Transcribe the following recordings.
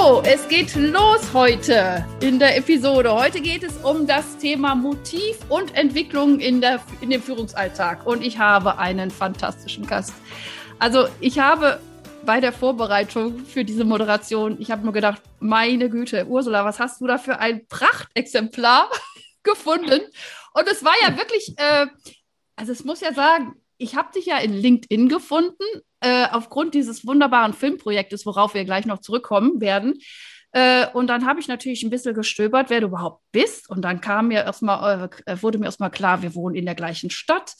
Es geht los heute in der Episode. Heute geht es um das Thema Motiv und Entwicklung in, der, in dem Führungsalltag. Und ich habe einen fantastischen Gast. Also ich habe bei der Vorbereitung für diese Moderation, ich habe nur gedacht, meine Güte, Ursula, was hast du da für ein Prachtexemplar gefunden? Und es war ja wirklich, äh, also es muss ja sagen, ich habe dich ja in LinkedIn gefunden, äh, aufgrund dieses wunderbaren Filmprojektes, worauf wir gleich noch zurückkommen werden. Äh, und dann habe ich natürlich ein bisschen gestöbert, wer du überhaupt bist. Und dann kam mir erstmal, äh, wurde mir erstmal klar, wir wohnen in der gleichen Stadt.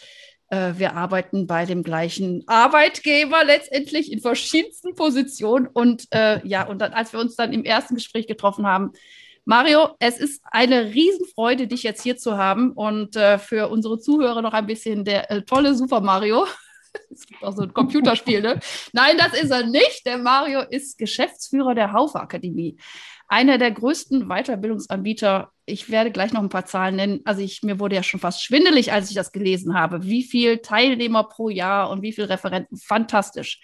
Äh, wir arbeiten bei dem gleichen Arbeitgeber letztendlich in verschiedensten Positionen. Und äh, ja, und dann, als wir uns dann im ersten Gespräch getroffen haben, Mario, es ist eine Riesenfreude, dich jetzt hier zu haben und äh, für unsere Zuhörer noch ein bisschen der äh, tolle Super Mario. Es gibt auch so ein Computerspiel, ne? Nein, das ist er nicht. Der Mario ist Geschäftsführer der Haufe Akademie. Einer der größten Weiterbildungsanbieter. Ich werde gleich noch ein paar Zahlen nennen. Also ich, mir wurde ja schon fast schwindelig, als ich das gelesen habe. Wie viele Teilnehmer pro Jahr und wie viele Referenten. Fantastisch.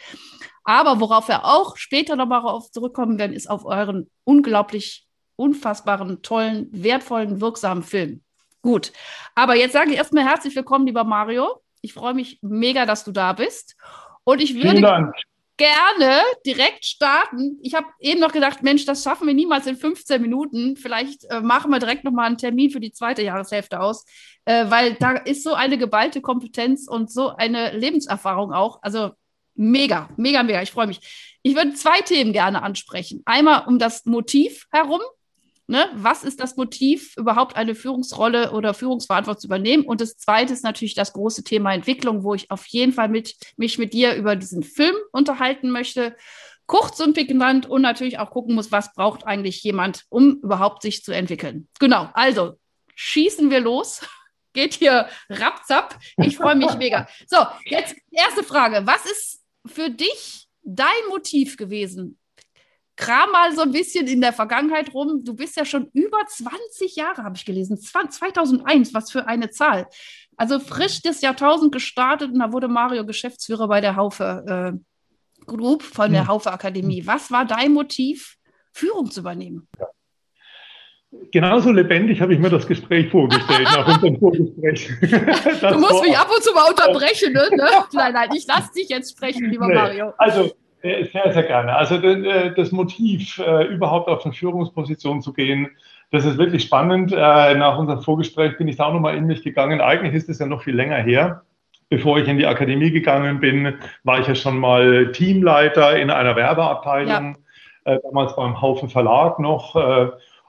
Aber worauf wir auch später nochmal zurückkommen werden, ist auf euren unglaublich unfassbaren, tollen, wertvollen, wirksamen Film. Gut. Aber jetzt sage ich erstmal herzlich willkommen, lieber Mario. Ich freue mich mega, dass du da bist. Und ich würde gerne direkt starten. Ich habe eben noch gedacht, Mensch, das schaffen wir niemals in 15 Minuten. Vielleicht äh, machen wir direkt nochmal einen Termin für die zweite Jahreshälfte aus, äh, weil da ist so eine geballte Kompetenz und so eine Lebenserfahrung auch. Also mega, mega, mega. Ich freue mich. Ich würde zwei Themen gerne ansprechen. Einmal um das Motiv herum, Ne? Was ist das Motiv, überhaupt eine Führungsrolle oder Führungsverantwortung zu übernehmen? Und das Zweite ist natürlich das große Thema Entwicklung, wo ich auf jeden Fall mit, mich mit dir über diesen Film unterhalten möchte. Kurz und prägnant und natürlich auch gucken muss, was braucht eigentlich jemand, um überhaupt sich zu entwickeln. Genau, also schießen wir los. Geht hier rapzap. Ich freue mich mega. So, jetzt erste Frage. Was ist für dich dein Motiv gewesen, kram mal so ein bisschen in der Vergangenheit rum. Du bist ja schon über 20 Jahre, habe ich gelesen. 2001, was für eine Zahl. Also frisch das Jahrtausend gestartet und da wurde Mario Geschäftsführer bei der Haufe äh, Group von der hm. Haufe Akademie. Was war dein Motiv, Führung zu übernehmen? Ja. Genauso lebendig habe ich mir das Gespräch vorgestellt, nach unserem Vorgespräch. du musst mich ab und zu mal unterbrechen, ne? Nein, nein, ich lasse dich jetzt sprechen, lieber nee. Mario. Also, sehr, sehr gerne. Also äh, das Motiv, äh, überhaupt auf eine Führungsposition zu gehen, das ist wirklich spannend. Äh, nach unserem Vorgespräch bin ich da auch nochmal in mich gegangen. Eigentlich ist es ja noch viel länger her. Bevor ich in die Akademie gegangen bin, war ich ja schon mal Teamleiter in einer Werbeabteilung, ja. damals beim Haufen Verlag noch.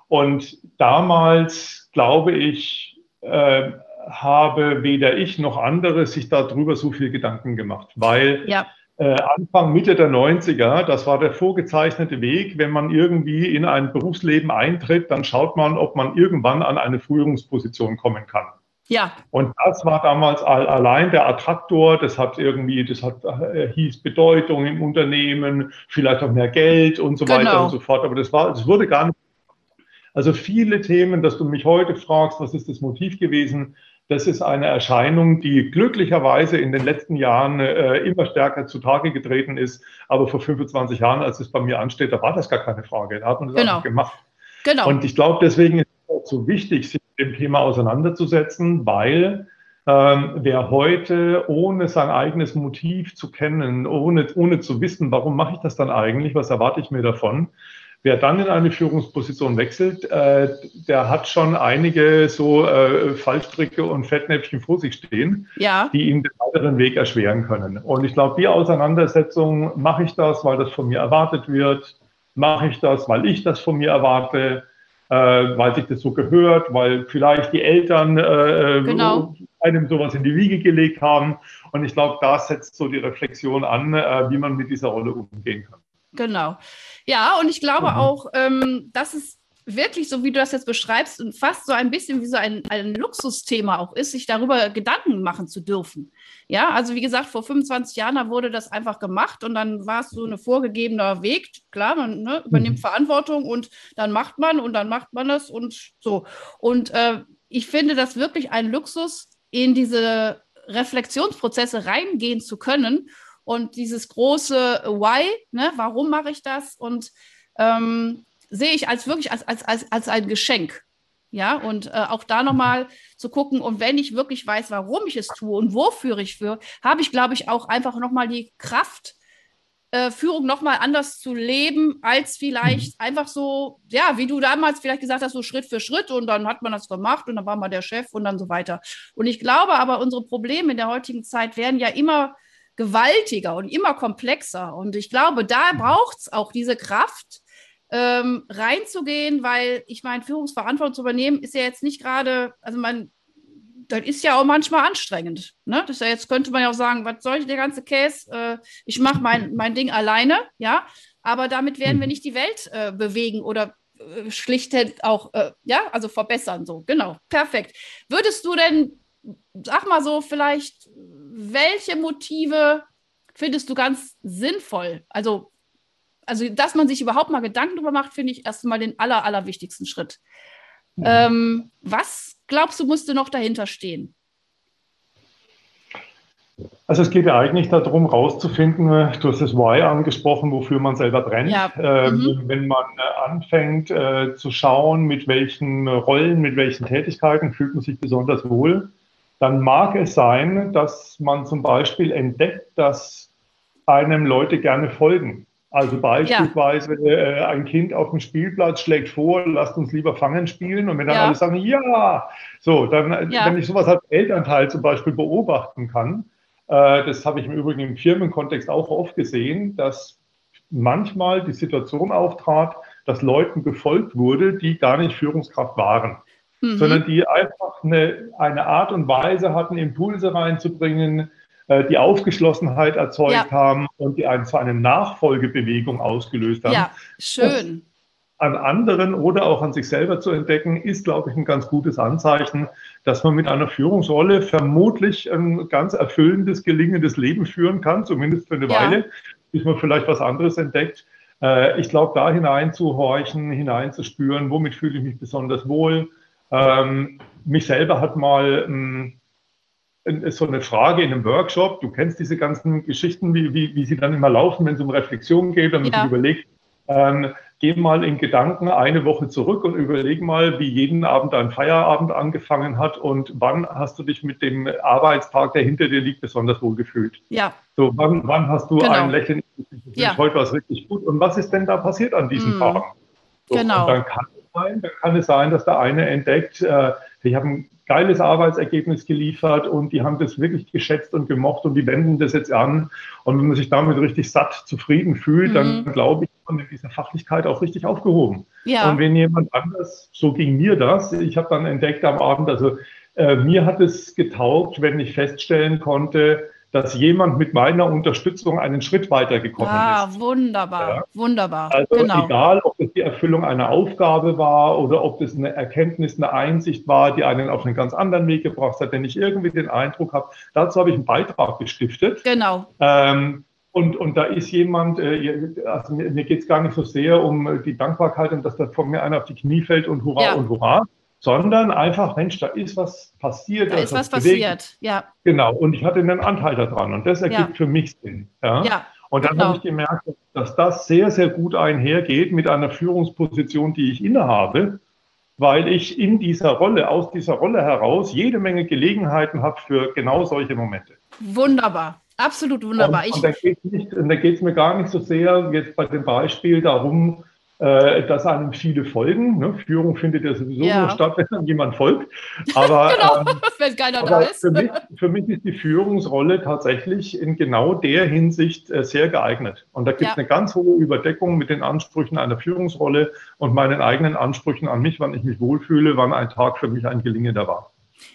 Und damals, glaube ich, habe weder ich noch andere sich darüber so viel Gedanken gemacht, weil ja äh, Anfang, Mitte der 90er, das war der vorgezeichnete Weg. Wenn man irgendwie in ein Berufsleben eintritt, dann schaut man, ob man irgendwann an eine Führungsposition kommen kann. Ja. Und das war damals allein der Attraktor. Das hat irgendwie, das hat, äh, hieß Bedeutung im Unternehmen, vielleicht auch mehr Geld und so genau. weiter und so fort. Aber das war, es wurde gar nicht. Also viele Themen, dass du mich heute fragst, was ist das Motiv gewesen? Das ist eine Erscheinung, die glücklicherweise in den letzten Jahren äh, immer stärker zutage getreten ist. Aber vor 25 Jahren, als es bei mir ansteht, da war das gar keine Frage. Da hat man das genau. einfach gemacht. Genau. Und ich glaube, deswegen ist es auch so wichtig, sich mit dem Thema auseinanderzusetzen, weil ähm, wer heute, ohne sein eigenes Motiv zu kennen, ohne, ohne zu wissen, warum mache ich das dann eigentlich, was erwarte ich mir davon, Wer dann in eine Führungsposition wechselt, äh, der hat schon einige so äh, Fallstricke und Fettnäpfchen vor sich stehen, ja. die ihm den weiteren Weg erschweren können. Und ich glaube, die Auseinandersetzung, mache ich das, weil das von mir erwartet wird? Mache ich das, weil ich das von mir erwarte? Äh, weil sich das so gehört, weil vielleicht die Eltern äh, genau. einem sowas in die Wiege gelegt haben. Und ich glaube, da setzt so die Reflexion an, äh, wie man mit dieser Rolle umgehen kann. Genau. Ja, und ich glaube mhm. auch, ähm, dass es wirklich, so wie du das jetzt beschreibst, und fast so ein bisschen wie so ein, ein Luxusthema auch ist, sich darüber Gedanken machen zu dürfen. Ja, also wie gesagt, vor 25 Jahren, da wurde das einfach gemacht und dann war es so ein vorgegebener Weg. Klar, man ne, übernimmt mhm. Verantwortung und dann macht man und dann macht man das und so. Und äh, ich finde das wirklich ein Luxus, in diese Reflexionsprozesse reingehen zu können und dieses große Why, ne, warum mache ich das? Und ähm, sehe ich als wirklich als, als, als, als ein Geschenk. Ja, und äh, auch da nochmal zu gucken, und wenn ich wirklich weiß, warum ich es tue und wofür ich für, habe ich, glaube ich, auch einfach nochmal die Kraft, äh, Führung nochmal anders zu leben, als vielleicht mhm. einfach so, ja, wie du damals vielleicht gesagt hast, so Schritt für Schritt und dann hat man das gemacht und dann war man der Chef und dann so weiter. Und ich glaube aber, unsere Probleme in der heutigen Zeit werden ja immer gewaltiger und immer komplexer. Und ich glaube, da mhm. braucht es auch diese Kraft, ähm, reinzugehen, weil ich meine, Führungsverantwortung zu übernehmen ist ja jetzt nicht gerade, also man, das ist ja auch manchmal anstrengend. Ne? Das ja jetzt könnte man ja auch sagen, was soll ich der ganze Case? Äh, ich mache mein, mein Ding alleine, ja, aber damit werden wir hm. nicht die Welt äh, bewegen oder äh, schlichtend auch, äh, ja, also verbessern so. Genau, perfekt. Würdest du denn, sag mal so, vielleicht, welche Motive findest du ganz sinnvoll? Also also dass man sich überhaupt mal Gedanken darüber macht, finde ich erstmal den aller, allerwichtigsten Schritt. Mhm. Ähm, was glaubst du, musste noch dahinter stehen? Also es geht ja eigentlich darum, rauszufinden, du hast das Why angesprochen, wofür man selber brennt. Ja. Äh, mhm. Wenn man äh, anfängt äh, zu schauen, mit welchen Rollen, mit welchen Tätigkeiten fühlt man sich besonders wohl, dann mag es sein, dass man zum Beispiel entdeckt, dass einem Leute gerne folgen. Also beispielsweise ja. äh, ein Kind auf dem Spielplatz schlägt vor, lasst uns lieber Fangen spielen und wenn dann ja. alle sagen, ja, so, dann, äh, ja. wenn ich sowas als Elternteil zum Beispiel beobachten kann, äh, das habe ich im Übrigen im Firmenkontext auch oft gesehen, dass manchmal die Situation auftrat, dass Leuten gefolgt wurde, die gar nicht Führungskraft waren. Mhm. sondern die einfach eine, eine Art und Weise hatten, Impulse reinzubringen, äh, die Aufgeschlossenheit erzeugt ja. haben und die einfach eine Nachfolgebewegung ausgelöst haben. Ja, schön. an anderen oder auch an sich selber zu entdecken, ist, glaube ich, ein ganz gutes Anzeichen, dass man mit einer Führungsrolle vermutlich ein ganz erfüllendes, gelingendes Leben führen kann, zumindest für eine ja. Weile, bis man vielleicht was anderes entdeckt. Äh, ich glaube, da hineinzuhorchen, hineinzuspüren, womit fühle ich mich besonders wohl. Ähm, mich selber hat mal hm, ist so eine Frage in einem Workshop. Du kennst diese ganzen Geschichten, wie, wie, wie sie dann immer laufen, wenn es um Reflexion geht und man ja. sich überlegt, ähm, geh mal in Gedanken eine Woche zurück und überleg mal, wie jeden Abend dein Feierabend angefangen hat und wann hast du dich mit dem Arbeitstag, der hinter dir liegt, besonders wohl gefühlt. Ja. So, wann, wann hast du genau. ein Lächeln? Ja. Heute war es richtig gut. Und was ist denn da passiert an diesen mm. Tagen? So, genau. Und dann kann sein, dann kann es sein, dass der eine entdeckt, äh, ich habe ein geiles Arbeitsergebnis geliefert und die haben das wirklich geschätzt und gemocht und die wenden das jetzt an. Und wenn man sich damit richtig satt, zufrieden fühlt, mhm. dann glaube ich, man in dieser Fachlichkeit auch richtig aufgehoben. Ja. Und wenn jemand anders, so ging mir das, ich habe dann entdeckt am Abend, also äh, mir hat es getaugt, wenn ich feststellen konnte, dass jemand mit meiner Unterstützung einen Schritt weitergekommen ah, ist. Wunderbar, ja. wunderbar. Also genau. egal, ob es die Erfüllung einer Aufgabe war oder ob das eine Erkenntnis, eine Einsicht war, die einen auf einen ganz anderen Weg gebracht hat, wenn ich irgendwie den Eindruck habe, dazu habe ich einen Beitrag gestiftet. Genau. Ähm, und, und da ist jemand, äh, also mir, mir geht es gar nicht so sehr um die Dankbarkeit und dass da von mir einer auf die Knie fällt und hurra ja. und hurra, sondern einfach, Mensch, da ist was passiert. Da ist was passiert, ja. Genau, und ich hatte einen Anteil daran und das ergibt ja. für mich Sinn. Ja. ja und dann genau. habe ich gemerkt, dass das sehr, sehr gut einhergeht mit einer Führungsposition, die ich innehabe, weil ich in dieser Rolle, aus dieser Rolle heraus jede Menge Gelegenheiten habe für genau solche Momente. Wunderbar. Absolut wunderbar. Und, und da geht es mir gar nicht so sehr jetzt bei dem Beispiel darum, dass einem viele folgen. Ne? Führung findet ja sowieso ja. nur statt, wenn einem jemand folgt. Aber, genau, ähm, wenn keiner da ist. Für mich, für mich, ist die Führungsrolle tatsächlich in genau der Hinsicht äh, sehr geeignet. Und da gibt es ja. eine ganz hohe Überdeckung mit den Ansprüchen einer Führungsrolle und meinen eigenen Ansprüchen an mich, wann ich mich wohlfühle, wann ein Tag für mich ein gelingender war.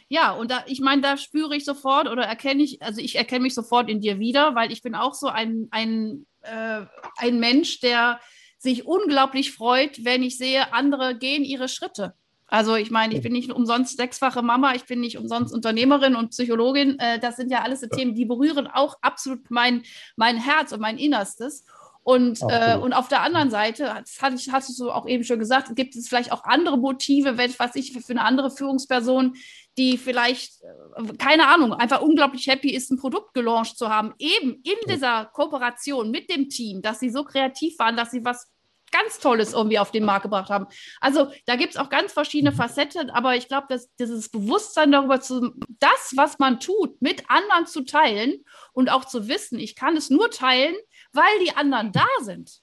Ja, und da, ich meine, da spüre ich sofort oder erkenne ich, also ich erkenne mich sofort in dir wieder, weil ich bin auch so ein, ein äh, ein Mensch, der sich unglaublich freut, wenn ich sehe, andere gehen ihre Schritte. Also ich meine, ich bin nicht umsonst sechsfache Mama, ich bin nicht umsonst Unternehmerin und Psychologin. Äh, das sind ja alles so Themen, die berühren auch absolut mein, mein Herz und mein Innerstes. Und, äh, und auf der anderen Seite, das hatte ich, hast du auch eben schon gesagt, gibt es vielleicht auch andere Motive, was ich für eine andere Führungsperson, die vielleicht, äh, keine Ahnung, einfach unglaublich happy ist, ein Produkt gelauncht zu haben, eben in dieser Kooperation mit dem Team, dass sie so kreativ waren, dass sie was ganz Tolles irgendwie auf den Markt gebracht haben. Also da gibt es auch ganz verschiedene mhm. Facetten, aber ich glaube, dass dieses Bewusstsein darüber zu, das, was man tut, mit anderen zu teilen und auch zu wissen, ich kann es nur teilen, weil die anderen da sind.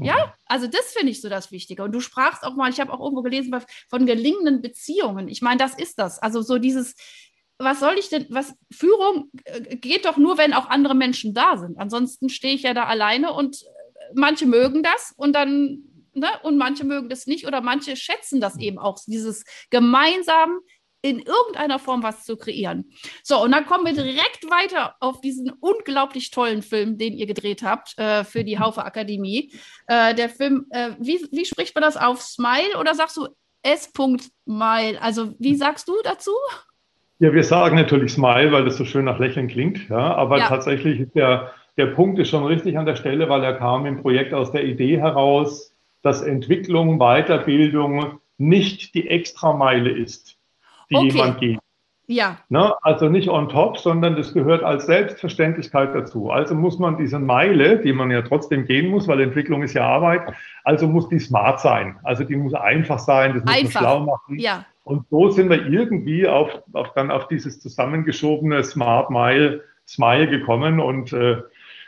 Ja, mhm. also das finde ich so das Wichtige. Und du sprachst auch mal, ich habe auch irgendwo gelesen von gelingenden Beziehungen. Ich meine, das ist das. Also so dieses, was soll ich denn, was Führung äh, geht doch nur, wenn auch andere Menschen da sind. Ansonsten stehe ich ja da alleine und manche mögen das und dann, ne, und manche mögen das nicht oder manche schätzen das eben auch, dieses gemeinsam in irgendeiner Form was zu kreieren. So, und dann kommen wir direkt weiter auf diesen unglaublich tollen Film, den ihr gedreht habt äh, für die Haufe Akademie. Äh, der Film, äh, wie, wie spricht man das auf? Smile oder sagst du S.Mile? Also, wie sagst du dazu? Ja, wir sagen natürlich Smile, weil das so schön nach Lächeln klingt. Ja, aber ja. tatsächlich ist der, der Punkt ist schon richtig an der Stelle, weil er kam im Projekt aus der Idee heraus, dass Entwicklung, Weiterbildung nicht die Extrameile ist die okay. jemand geht. Ja. Ne? Also nicht on top, sondern das gehört als Selbstverständlichkeit dazu. Also muss man diese Meile, die man ja trotzdem gehen muss, weil Entwicklung ist ja Arbeit, also muss die smart sein. Also die muss einfach sein, das muss einfach. man schlau machen. Ja. Und so sind wir irgendwie auf, auf dann auf dieses zusammengeschobene Smart Mile, Smile gekommen und äh,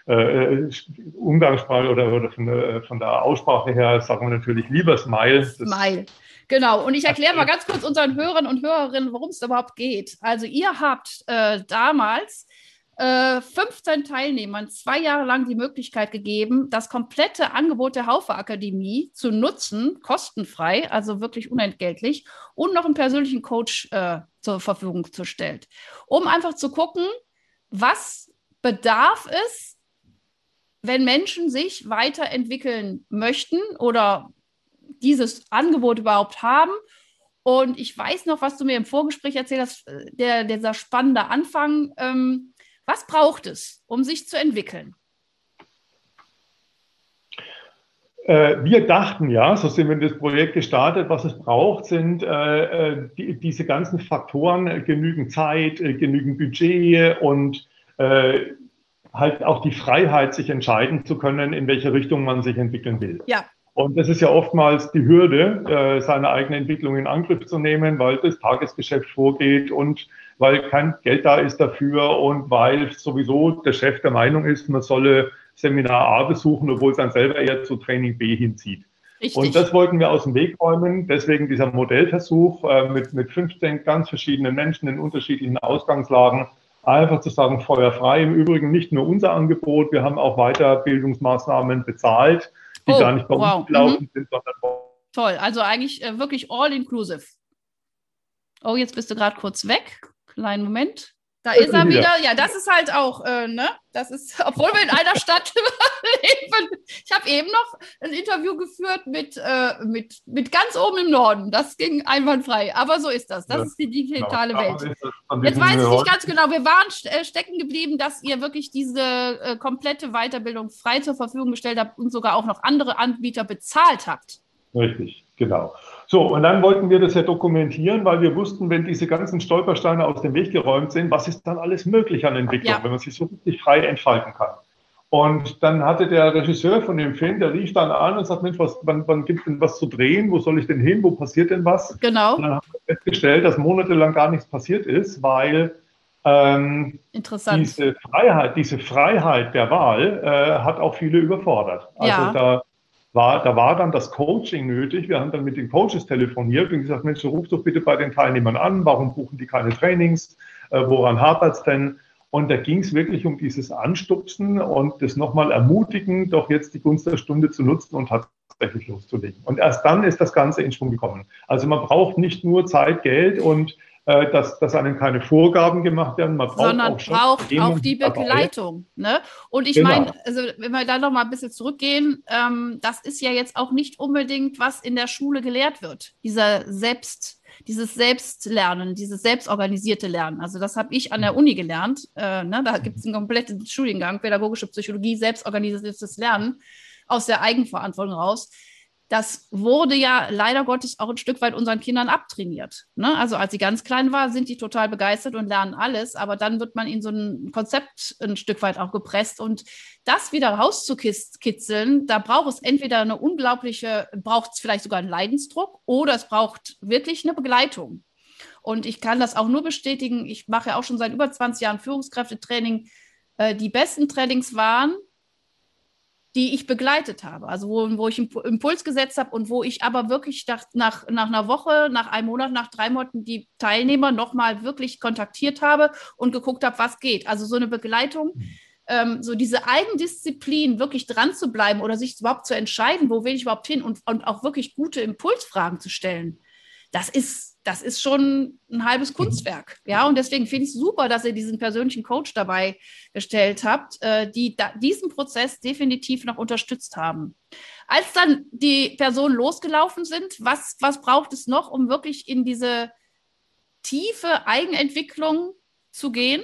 äh, Umgangssprache oder, oder von, der, von, der, Aussprache her sagen wir natürlich lieber Smile. Smile. Genau, und ich erkläre mal ganz kurz unseren Hörern und Hörerinnen, worum es überhaupt geht. Also ihr habt äh, damals äh, 15 Teilnehmern zwei Jahre lang die Möglichkeit gegeben, das komplette Angebot der Haufe Akademie zu nutzen, kostenfrei, also wirklich unentgeltlich, und noch einen persönlichen Coach äh, zur Verfügung zu stellen, um einfach zu gucken, was bedarf es, wenn Menschen sich weiterentwickeln möchten oder dieses Angebot überhaupt haben. Und ich weiß noch, was du mir im Vorgespräch erzählt hast, äh, der, dieser spannende Anfang. Ähm, was braucht es, um sich zu entwickeln? Äh, wir dachten ja, so sind wir in das Projekt gestartet, was es braucht, sind äh, äh die, diese ganzen Faktoren, genügend Zeit, äh, genügend Budget und äh, halt auch die Freiheit, sich entscheiden zu können, in welche Richtung man sich entwickeln will. Ja. Und das ist ja oftmals die Hürde, äh, seine eigene Entwicklung in Angriff zu nehmen, weil das Tagesgeschäft vorgeht und weil kein Geld da ist dafür und weil sowieso der Chef der Meinung ist, man solle Seminar A besuchen, obwohl es dann selber eher zu Training B hinzieht. Richtig. Und das wollten wir aus dem Weg räumen. Deswegen dieser Modellversuch äh, mit, mit 15 ganz verschiedenen Menschen in unterschiedlichen Ausgangslagen. Einfach zu sagen, feuerfrei. Im Übrigen nicht nur unser Angebot, wir haben auch Weiterbildungsmaßnahmen bezahlt die oh, gar nicht bei wow. uns gelaufen mhm. sind, sondern Toll, also eigentlich äh, wirklich all inclusive. Oh, jetzt bist du gerade kurz weg. Kleinen Moment. Da ist er wieder. Ja, das ist halt auch, äh, ne? Das ist, obwohl wir in einer Stadt leben. Ich habe eben noch ein Interview geführt mit, äh, mit, mit ganz oben im Norden. Das ging einwandfrei. Aber so ist das. Das ja, ist die digitale genau. Welt. Jetzt weiß ich nicht ganz genau. Wir waren äh, stecken geblieben, dass ihr wirklich diese äh, komplette Weiterbildung frei zur Verfügung gestellt habt und sogar auch noch andere Anbieter bezahlt habt. Richtig, genau. So, und dann wollten wir das ja dokumentieren, weil wir wussten, wenn diese ganzen Stolpersteine aus dem Weg geräumt sind, was ist dann alles möglich an Entwicklung, ja. wenn man sich so richtig frei entfalten kann. Und dann hatte der Regisseur von dem Film, der rief dann an und sagt, Mensch, was, wann, wann gibt es denn was zu drehen? Wo soll ich denn hin? Wo passiert denn was? Genau. Und dann haben wir festgestellt, dass monatelang gar nichts passiert ist, weil ähm, Interessant. diese Freiheit, diese Freiheit der Wahl äh, hat auch viele überfordert. Also ja. da war, da war dann das Coaching nötig. Wir haben dann mit den Coaches telefoniert und gesagt, Mensch, ruf doch bitte bei den Teilnehmern an, warum buchen die keine Trainings, äh, woran hapert es denn? Und da ging es wirklich um dieses Anstupsen und das nochmal ermutigen, doch jetzt die Gunst der Stunde zu nutzen und tatsächlich loszulegen. Und erst dann ist das Ganze in Schwung gekommen. Also man braucht nicht nur Zeit, Geld und dass, dass einem keine Vorgaben gemacht werden. Man braucht Sondern auch braucht auch die Begleitung. Ne? Und ich genau. meine, also wenn wir da noch mal ein bisschen zurückgehen, ähm, das ist ja jetzt auch nicht unbedingt, was in der Schule gelehrt wird. Dieser Selbst, dieses Selbstlernen, dieses selbstorganisierte Lernen. Also das habe ich an der Uni gelernt. Äh, ne? Da gibt es einen kompletten Studiengang, pädagogische Psychologie, selbstorganisiertes Lernen aus der Eigenverantwortung raus das wurde ja leider Gottes auch ein Stück weit unseren Kindern abtrainiert. Ne? Also als sie ganz klein war, sind die total begeistert und lernen alles, aber dann wird man in so ein Konzept ein Stück weit auch gepresst und das wieder rauszukitzeln, da braucht es entweder eine unglaubliche, braucht es vielleicht sogar einen Leidensdruck oder es braucht wirklich eine Begleitung. Und ich kann das auch nur bestätigen, ich mache ja auch schon seit über 20 Jahren Führungskräftetraining. Äh, die besten Trainings waren, die ich begleitet habe, also wo, wo ich einen Impuls gesetzt habe und wo ich aber wirklich nach, nach, nach einer Woche, nach einem Monat, nach drei Monaten die Teilnehmer nochmal wirklich kontaktiert habe und geguckt habe, was geht. Also so eine Begleitung, mhm. ähm, so diese Eigendisziplin, wirklich dran zu bleiben oder sich überhaupt zu entscheiden, wo will ich überhaupt hin und, und auch wirklich gute Impulsfragen zu stellen das ist, das ist schon ein halbes mhm. Kunstwerk. Ja, und deswegen finde ich es super, dass ihr diesen persönlichen Coach dabei gestellt habt, äh, die diesen Prozess definitiv noch unterstützt haben. Als dann die Personen losgelaufen sind, was, was braucht es noch, um wirklich in diese tiefe Eigenentwicklung zu gehen?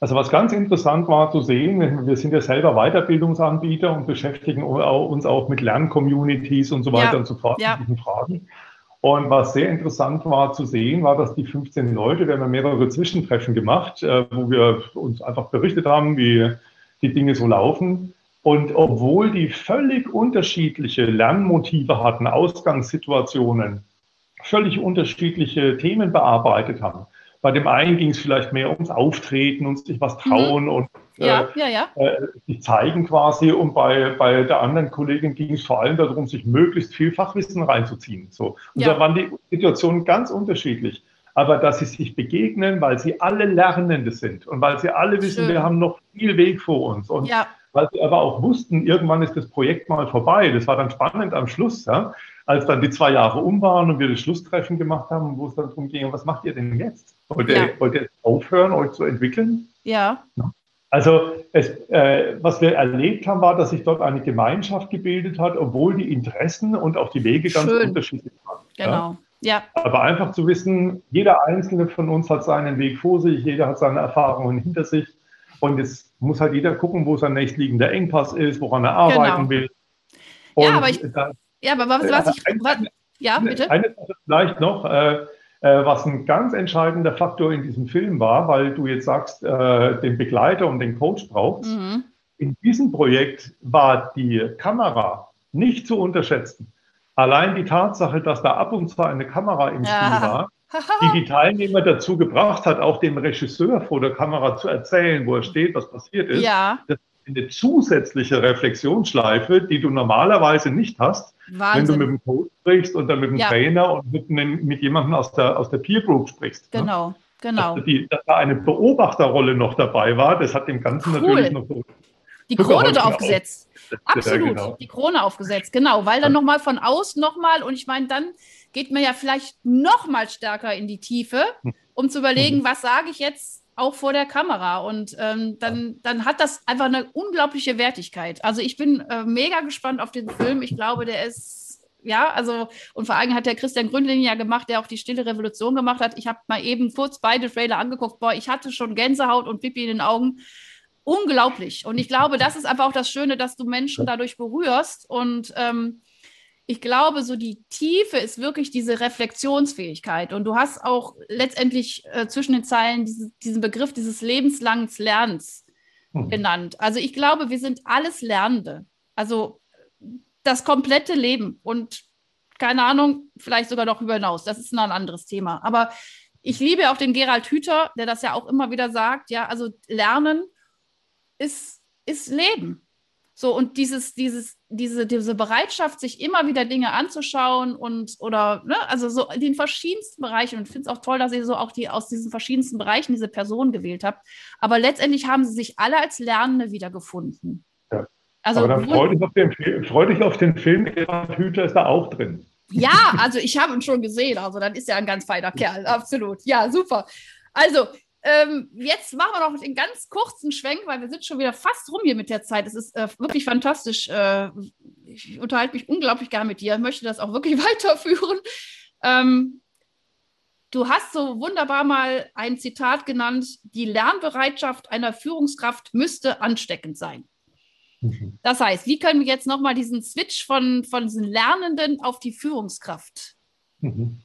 Also was ganz interessant war zu sehen, wir sind ja selber Weiterbildungsanbieter und beschäftigen uns auch mit Lerncommunities und so weiter ja, und so fort ja. mit diesen Fragen. Und was sehr interessant war zu sehen, war, dass die 15 Leute, wir haben ja mehrere Zwischentreffen gemacht, äh, wo wir uns einfach berichtet haben, wie die Dinge so laufen. Und obwohl die völlig unterschiedliche Lernmotive hatten, Ausgangssituationen, völlig unterschiedliche Themen bearbeitet haben, bei dem einen ging es vielleicht mehr ums Auftreten und sich was mhm. trauen mhm. und ja, äh, ja, ja. Äh, sich zeigen quasi. Und bei, bei der anderen Kollegin ging es vor allem darum, sich möglichst viel Fachwissen reinzuziehen. So. Und ja. da waren die Situationen ganz unterschiedlich. Aber dass sie sich begegnen, weil sie alle Lernende sind und weil sie alle wissen, Schön. wir haben noch viel Weg vor uns. Und ja. weil sie aber auch wussten, irgendwann ist das Projekt mal vorbei. Das war dann spannend am Schluss. Ja? als dann die zwei Jahre um waren und wir das Schlusstreffen gemacht haben, wo es dann darum ging, was macht ihr denn jetzt? Wollt ihr, ja. wollt ihr aufhören, euch zu entwickeln? Ja. Also es, äh, was wir erlebt haben, war, dass sich dort eine Gemeinschaft gebildet hat, obwohl die Interessen und auch die Wege ganz Schön. unterschiedlich waren. Genau. Ja. Aber einfach zu wissen, jeder einzelne von uns hat seinen Weg vor sich, jeder hat seine Erfahrungen hinter sich. Und es muss halt jeder gucken, wo sein nächstliegender Engpass ist, woran er arbeiten genau. will. Und ja, aber ich, da, ja, aber was, was ich. Was, ja, bitte. Eine Sache vielleicht noch, äh, äh, was ein ganz entscheidender Faktor in diesem Film war, weil du jetzt sagst, äh, den Begleiter und den Coach brauchst. Mhm. In diesem Projekt war die Kamera nicht zu unterschätzen. Allein die Tatsache, dass da ab und zu eine Kamera im ja. Spiel war, die die Teilnehmer dazu gebracht hat, auch dem Regisseur vor der Kamera zu erzählen, wo er steht, was passiert ist, ja. das eine zusätzliche Reflexionsschleife, die du normalerweise nicht hast, Wahnsinn. wenn du mit dem Coach sprichst und dann mit dem ja. Trainer und mit, mit jemandem aus der, aus der Peer Group sprichst. Ne? Genau, ne? genau. Dass, die, dass, da eine Beobachterrolle noch dabei war, das hat dem Ganzen cool. natürlich noch so die Krone aufgesetzt. Absolut, ja, genau. die Krone aufgesetzt, genau, weil dann nochmal von außen nochmal und ich meine, dann geht man ja vielleicht nochmal stärker in die Tiefe, hm. um zu überlegen, mhm. was sage ich jetzt auch vor der Kamera. Und ähm, dann, dann hat das einfach eine unglaubliche Wertigkeit. Also ich bin äh, mega gespannt auf den Film. Ich glaube, der ist, ja, also, und vor allem hat der Christian Gründling ja gemacht, der auch die Stille Revolution gemacht hat. Ich habe mal eben kurz beide Trailer angeguckt. Boah, ich hatte schon Gänsehaut und Pipi in den Augen. Unglaublich. Und ich glaube, das ist einfach auch das Schöne, dass du Menschen dadurch berührst und ähm, ich glaube, so die Tiefe ist wirklich diese Reflexionsfähigkeit. Und du hast auch letztendlich äh, zwischen den Zeilen diese, diesen Begriff dieses lebenslangen Lernens hm. genannt. Also ich glaube, wir sind alles Lernende. Also das komplette Leben und keine Ahnung, vielleicht sogar noch über hinaus. Das ist noch ein anderes Thema. Aber ich liebe auch den Gerald Hüther, der das ja auch immer wieder sagt. Ja, also Lernen ist, ist Leben. So, und dieses, dieses, diese, diese Bereitschaft, sich immer wieder Dinge anzuschauen und oder, ne, also so in den verschiedensten Bereichen. Und ich finde es auch toll, dass ihr so auch die aus diesen verschiedensten Bereichen diese Person gewählt habt. Aber letztendlich haben sie sich alle als Lernende wiedergefunden. Ja. Also, Aber dann freu dich, auf den, freu dich auf den Film, Gerhard Hüther ist da auch drin. Ja, also ich habe ihn schon gesehen. Also dann ist er ein ganz feiner Kerl, absolut. Ja, super. Also ähm, jetzt machen wir noch den ganz kurzen Schwenk, weil wir sind schon wieder fast rum hier mit der Zeit. Es ist äh, wirklich fantastisch. Äh, ich unterhalte mich unglaublich gern mit dir, möchte das auch wirklich weiterführen. Ähm, du hast so wunderbar mal ein Zitat genannt, die Lernbereitschaft einer Führungskraft müsste ansteckend sein. Mhm. Das heißt, wie können wir jetzt nochmal diesen Switch von, von diesen Lernenden auf die Führungskraft.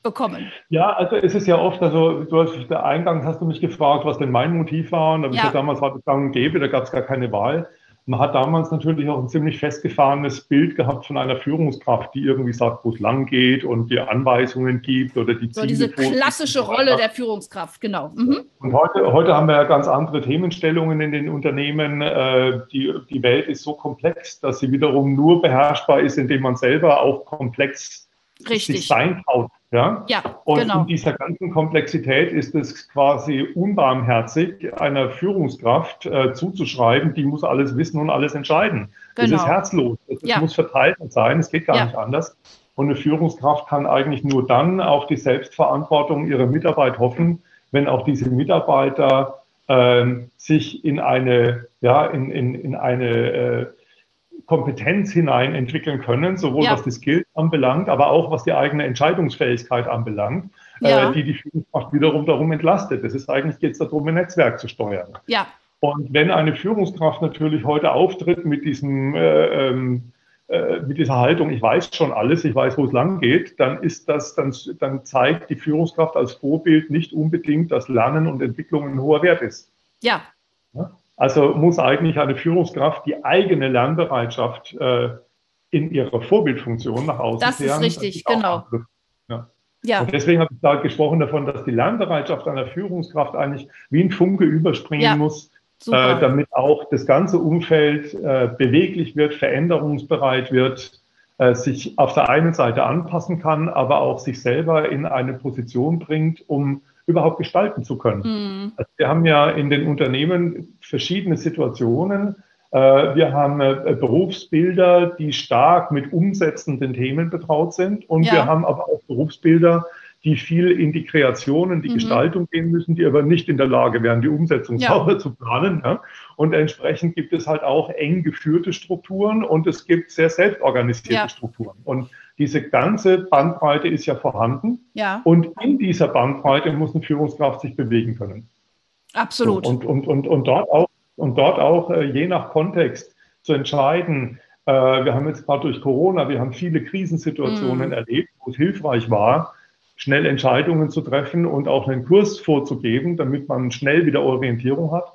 Bekommen? Ja, also es ist ja oft, also du hast, eingangs hast du mich gefragt, was denn mein Motiv war. Und da ja. damals war das gang und gäbe, da gab es gar keine Wahl. Man hat damals natürlich auch ein ziemlich festgefahrenes Bild gehabt von einer Führungskraft, die irgendwie sagt, wo es lang geht und die Anweisungen gibt oder die so Ziele. diese klassische Rolle der Führungskraft, genau. Mhm. Und heute, heute haben wir ja ganz andere Themenstellungen in den Unternehmen. Äh, die, die Welt ist so komplex, dass sie wiederum nur beherrschbar ist, indem man selber auch komplex. Sich sein traut. Ja? ja, und genau. in dieser ganzen Komplexität ist es quasi unbarmherzig, einer Führungskraft äh, zuzuschreiben, die muss alles wissen und alles entscheiden. Genau. Das ist herzlos. Es ja. muss verteilt sein, es geht gar ja. nicht anders. Und eine Führungskraft kann eigentlich nur dann auf die Selbstverantwortung ihrer Mitarbeit hoffen, wenn auch diese Mitarbeiter äh, sich in eine, ja, in, in, in eine äh, Kompetenz hinein entwickeln können, sowohl ja. was die Skills anbelangt, aber auch was die eigene Entscheidungsfähigkeit anbelangt, äh, ja. äh, die die Führungskraft wiederum darum entlastet. Es ist eigentlich geht es darum, ein Netzwerk zu steuern. Ja. Und wenn eine Führungskraft natürlich heute auftritt mit diesem äh, ähm, äh, mit dieser Haltung, ich weiß schon alles, ich weiß, wo es lang geht, dann ist das, dann, dann zeigt die Führungskraft als Vorbild nicht unbedingt, dass Lernen und Entwicklung ein hoher Wert ist. Ja. ja? Also muss eigentlich eine Führungskraft die eigene Lernbereitschaft äh, in ihrer Vorbildfunktion nach außen Das ist richtig, genau. Ja. ja. Und deswegen habe ich da gesprochen davon, dass die Lernbereitschaft einer Führungskraft eigentlich wie ein Funke überspringen ja. muss, äh, damit auch das ganze Umfeld äh, beweglich wird, veränderungsbereit wird, äh, sich auf der einen Seite anpassen kann, aber auch sich selber in eine Position bringt, um überhaupt gestalten zu können. Mhm. Also wir haben ja in den Unternehmen verschiedene Situationen. Äh, wir haben äh, Berufsbilder, die stark mit umsetzenden Themen betraut sind. Und ja. wir haben aber auch Berufsbilder, die viel in die Kreation, in die mhm. Gestaltung gehen müssen, die aber nicht in der Lage wären, die Umsetzung ja. sauber zu planen. Ja? Und entsprechend gibt es halt auch eng geführte Strukturen und es gibt sehr selbstorganisierte ja. Strukturen. Und diese ganze Bandbreite ist ja vorhanden. Ja. Und in dieser Bandbreite muss eine Führungskraft sich bewegen können. Absolut. So, und, und, und, und dort auch, und dort auch äh, je nach Kontext zu entscheiden, äh, wir haben jetzt gerade durch Corona, wir haben viele Krisensituationen mm. erlebt, wo es hilfreich war, schnell Entscheidungen zu treffen und auch einen Kurs vorzugeben, damit man schnell wieder Orientierung hat.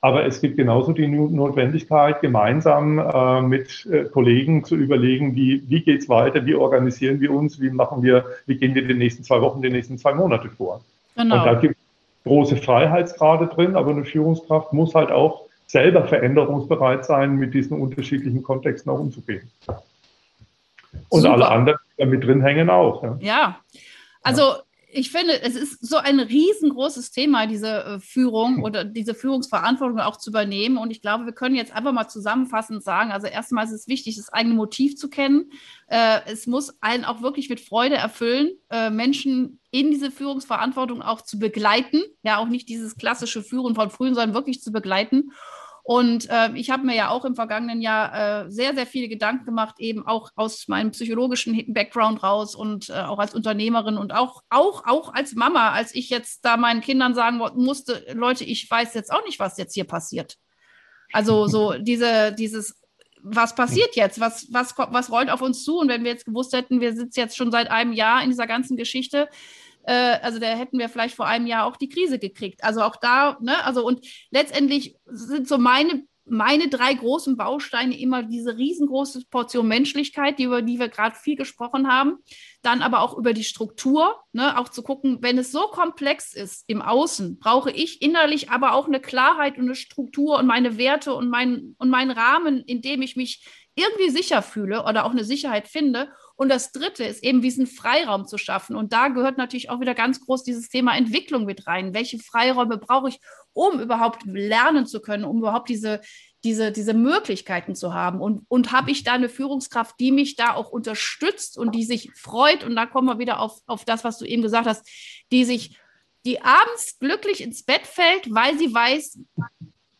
Aber es gibt genauso die Notwendigkeit, gemeinsam äh, mit äh, Kollegen zu überlegen, wie, wie geht es weiter, wie organisieren wir uns, wie machen wir, wie gehen wir die nächsten zwei Wochen, die nächsten zwei Monate vor. Genau. Und da gibt es große Freiheitsgrade drin, aber eine Führungskraft muss halt auch selber veränderungsbereit sein, mit diesen unterschiedlichen Kontexten auch umzugehen. Und Super. alle anderen, die da mit drin hängen, auch. Ja, ja. also ich finde, es ist so ein riesengroßes Thema, diese äh, Führung hm. oder diese Führungsverantwortung auch zu übernehmen. Und ich glaube, wir können jetzt einfach mal zusammenfassend sagen, also erstmal ist es wichtig, das eigene Motiv zu kennen. Äh, es muss einen auch wirklich mit Freude erfüllen, äh, Menschen in diese Führungsverantwortung auch zu begleiten. Ja, auch nicht dieses klassische Führen von frühen, sondern wirklich zu begleiten. Und äh, ich habe mir ja auch im vergangenen Jahr äh, sehr, sehr viele Gedanken gemacht, eben auch aus meinem psychologischen Background raus und äh, auch als Unternehmerin und auch, auch, auch als Mama, als ich jetzt da meinen Kindern sagen musste, Leute, ich weiß jetzt auch nicht, was jetzt hier passiert. Also so diese, dieses, was passiert jetzt? Was, was, was rollt auf uns zu? Und wenn wir jetzt gewusst hätten, wir sitzen jetzt schon seit einem Jahr in dieser ganzen Geschichte, äh, also da hätten wir vielleicht vor einem Jahr auch die Krise gekriegt. Also auch da, ne, also und letztendlich sind so meine meine drei großen Bausteine immer diese riesengroße Portion Menschlichkeit, die, über die wir gerade viel gesprochen haben. Dann aber auch über die Struktur, ne, auch zu gucken, wenn es so komplex ist im Außen, brauche ich innerlich aber auch eine Klarheit und eine Struktur und meine Werte und, mein, und meinen Rahmen, in dem ich mich irgendwie sicher fühle oder auch eine Sicherheit finde, Und das Dritte ist eben diesen Freiraum zu schaffen. Und da gehört natürlich auch wieder ganz groß dieses Thema Entwicklung mit rein. Welche Freiräume brauche ich, um überhaupt lernen zu können, um überhaupt diese, diese, diese Möglichkeiten zu haben? Und, und habe ich da eine Führungskraft, die mich da auch unterstützt und die sich freut? Und da kommen wir wieder auf, auf das, was du eben gesagt hast, die sich, die abends glücklich ins Bett fällt, weil sie weiß,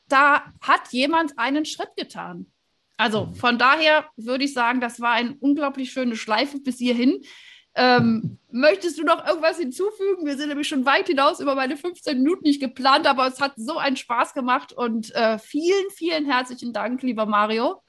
da hat jemand einen Schritt getan. Also mhm. von daher würde ich sagen, das war eine unglaublich schöne Schleife bis hierhin. Ähm, möchtest du noch irgendwas hinzufügen? Wir sind nämlich schon weit hinaus über meine 15 Minuten nicht geplant, aber es hat so einen Spaß gemacht und äh, vielen, vielen herzlichen Dank, lieber Mario.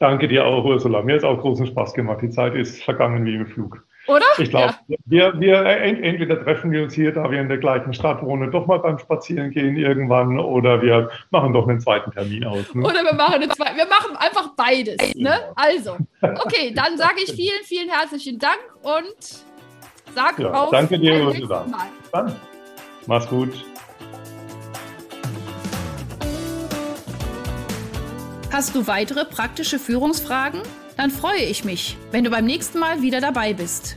Danke dir auch, Ursula. Mir hat es auch großen Spaß gemacht. Die Zeit ist vergangen wie im Flug. Oder? Ich glaube, ja. wir, wir, entweder treffen wir uns hier, da wir in der gleichen Stadt wohnen, doch mal beim Spazierengehen irgendwann oder wir machen doch einen zweiten Termin aus. Ne? Oder wir machen, eine zweite, wir machen einfach beides. Ne? Also, okay, dann sage ich vielen, vielen herzlichen Dank und sage ja, auf Danke dir, Ursula. Dann, mach's gut. Hast du weitere praktische Führungsfragen? Dann freue ich mich, wenn du beim nächsten Mal wieder dabei bist.